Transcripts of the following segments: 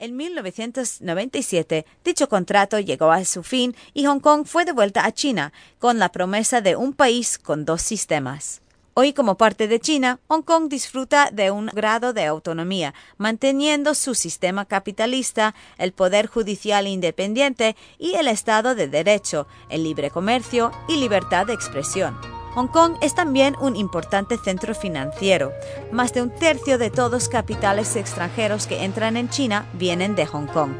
En 1997, dicho contrato llegó a su fin y Hong Kong fue devuelta a China con la promesa de un país con dos sistemas. Hoy, como parte de China, Hong Kong disfruta de un grado de autonomía, manteniendo su sistema capitalista, el poder judicial independiente y el Estado de Derecho, el libre comercio y libertad de expresión. Hong Kong es también un importante centro financiero. Más de un tercio de todos capitales extranjeros que entran en China vienen de Hong Kong.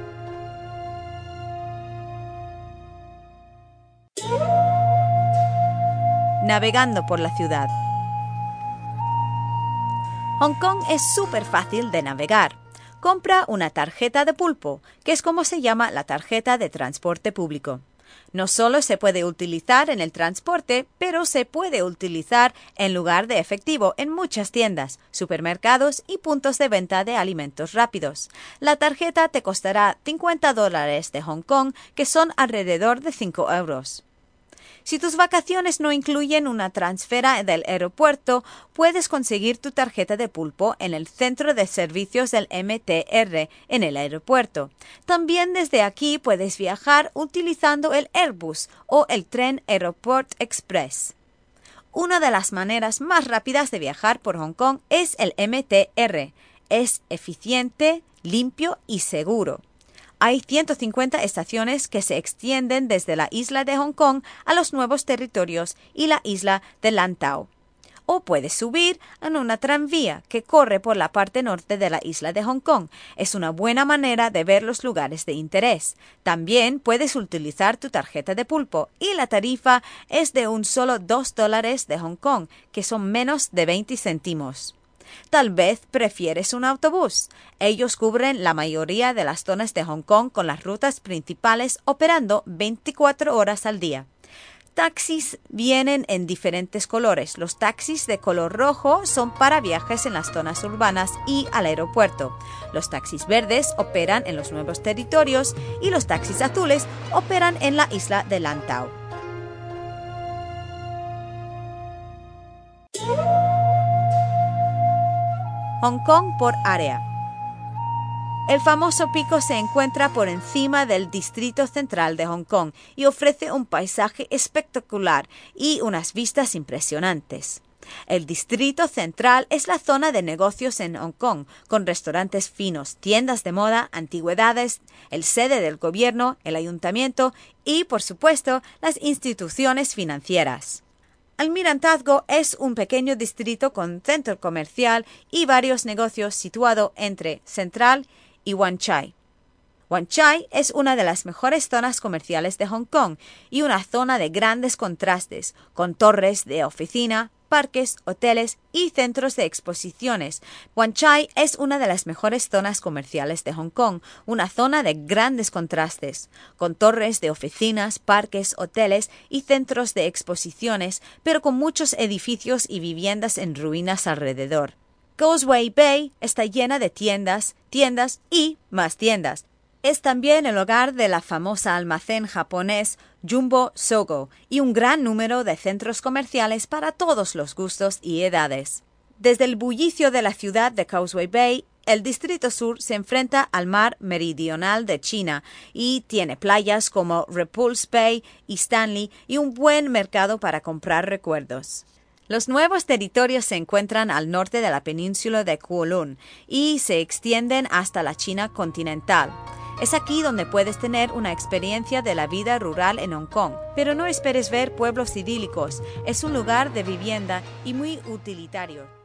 Navegando por la ciudad. Hong Kong es súper fácil de navegar. Compra una tarjeta de pulpo, que es como se llama la tarjeta de transporte público. No solo se puede utilizar en el transporte, pero se puede utilizar en lugar de efectivo en muchas tiendas, supermercados y puntos de venta de alimentos rápidos. La tarjeta te costará 50 dólares de Hong Kong, que son alrededor de 5 euros. Si tus vacaciones no incluyen una transfera del aeropuerto, puedes conseguir tu tarjeta de pulpo en el centro de servicios del MTR en el aeropuerto. También desde aquí puedes viajar utilizando el Airbus o el tren Aeroport Express. Una de las maneras más rápidas de viajar por Hong Kong es el MTR. Es eficiente, limpio y seguro. Hay 150 estaciones que se extienden desde la isla de Hong Kong a los nuevos territorios y la isla de Lantau. O puedes subir en una tranvía que corre por la parte norte de la isla de Hong Kong. Es una buena manera de ver los lugares de interés. También puedes utilizar tu tarjeta de pulpo y la tarifa es de un solo 2 dólares de Hong Kong, que son menos de 20 céntimos. Tal vez prefieres un autobús. Ellos cubren la mayoría de las zonas de Hong Kong con las rutas principales operando 24 horas al día. Taxis vienen en diferentes colores. Los taxis de color rojo son para viajes en las zonas urbanas y al aeropuerto. Los taxis verdes operan en los nuevos territorios y los taxis azules operan en la isla de Lantau. Hong Kong por área. El famoso pico se encuentra por encima del distrito central de Hong Kong y ofrece un paisaje espectacular y unas vistas impresionantes. El distrito central es la zona de negocios en Hong Kong, con restaurantes finos, tiendas de moda, antigüedades, el sede del gobierno, el ayuntamiento y, por supuesto, las instituciones financieras. Almirantazgo es un pequeño distrito con centro comercial y varios negocios situado entre Central y Wan Chai. Wan Chai es una de las mejores zonas comerciales de Hong Kong y una zona de grandes contrastes, con torres de oficina, parques, hoteles y centros de exposiciones. Wan Chai es una de las mejores zonas comerciales de Hong Kong, una zona de grandes contrastes, con torres de oficinas, parques, hoteles y centros de exposiciones, pero con muchos edificios y viviendas en ruinas alrededor. Causeway Bay está llena de tiendas, tiendas y más tiendas. Es también el hogar de la famosa almacén japonés Jumbo Sogo y un gran número de centros comerciales para todos los gustos y edades. Desde el bullicio de la ciudad de Causeway Bay, el Distrito Sur se enfrenta al mar meridional de China y tiene playas como Repulse Bay y Stanley y un buen mercado para comprar recuerdos. Los nuevos territorios se encuentran al norte de la península de Kowloon y se extienden hasta la China continental. Es aquí donde puedes tener una experiencia de la vida rural en Hong Kong, pero no esperes ver pueblos idílicos, es un lugar de vivienda y muy utilitario.